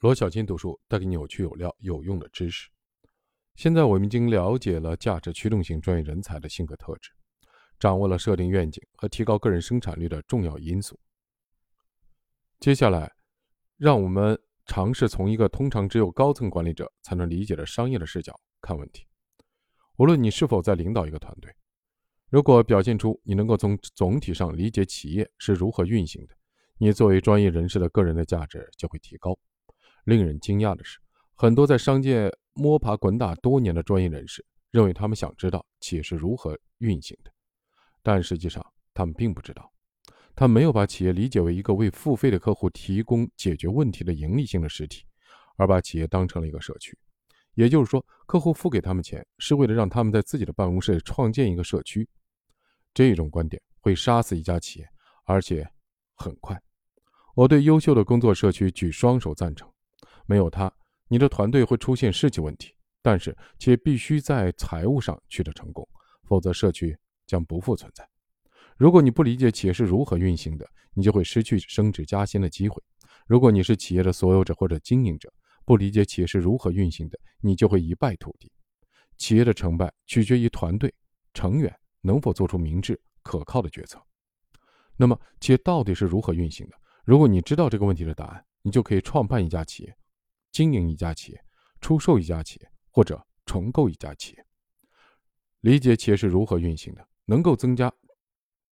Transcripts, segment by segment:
罗小金读书带给你有趣、有料、有用的知识。现在我们已经了解了价值驱动型专业人才的性格特质，掌握了设定愿景和提高个人生产率的重要因素。接下来，让我们尝试从一个通常只有高层管理者才能理解的商业的视角看问题。无论你是否在领导一个团队，如果表现出你能够从总体上理解企业是如何运行的，你作为专业人士的个人的价值就会提高。令人惊讶的是，很多在商界摸爬滚打多年的专业人士认为他们想知道企业是如何运行的，但实际上他们并不知道。他没有把企业理解为一个为付费的客户提供解决问题的盈利性的实体，而把企业当成了一个社区。也就是说，客户付给他们钱是为了让他们在自己的办公室创建一个社区。这种观点会杀死一家企业，而且很快。我对优秀的工作社区举双手赞成。没有它，你的团队会出现士气问题。但是，且必须在财务上取得成功，否则社区将不复存在。如果你不理解企业是如何运行的，你就会失去升职加薪的机会。如果你是企业的所有者或者经营者，不理解企业是如何运行的，你就会一败涂地。企业的成败取决于团队成员能否做出明智可靠的决策。那么，企业到底是如何运行的？如果你知道这个问题的答案，你就可以创办一家企业。经营一家企业，出售一家企业，或者重构一家企业，理解企业是如何运行的，能够增加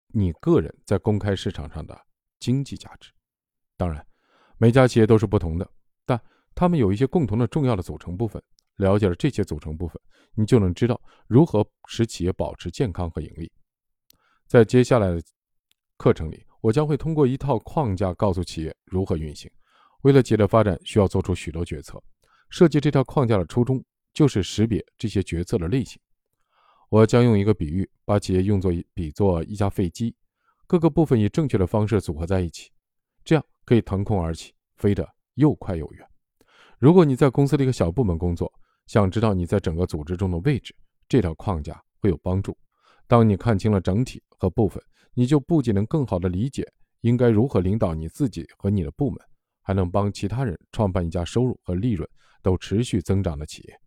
你个人在公开市场上的经济价值。当然，每家企业都是不同的，但他们有一些共同的重要的组成部分。了解了这些组成部分，你就能知道如何使企业保持健康和盈利。在接下来的课程里，我将会通过一套框架告诉企业如何运行。为了企业的发展，需要做出许多决策。设计这套框架的初衷就是识别这些决策的类型。我将用一个比喻，把企业用作比作一架飞机，各个部分以正确的方式组合在一起，这样可以腾空而起，飞得又快又远。如果你在公司的一个小部门工作，想知道你在整个组织中的位置，这套框架会有帮助。当你看清了整体和部分，你就不仅能更好地理解应该如何领导你自己和你的部门。还能帮其他人创办一家收入和利润都持续增长的企业。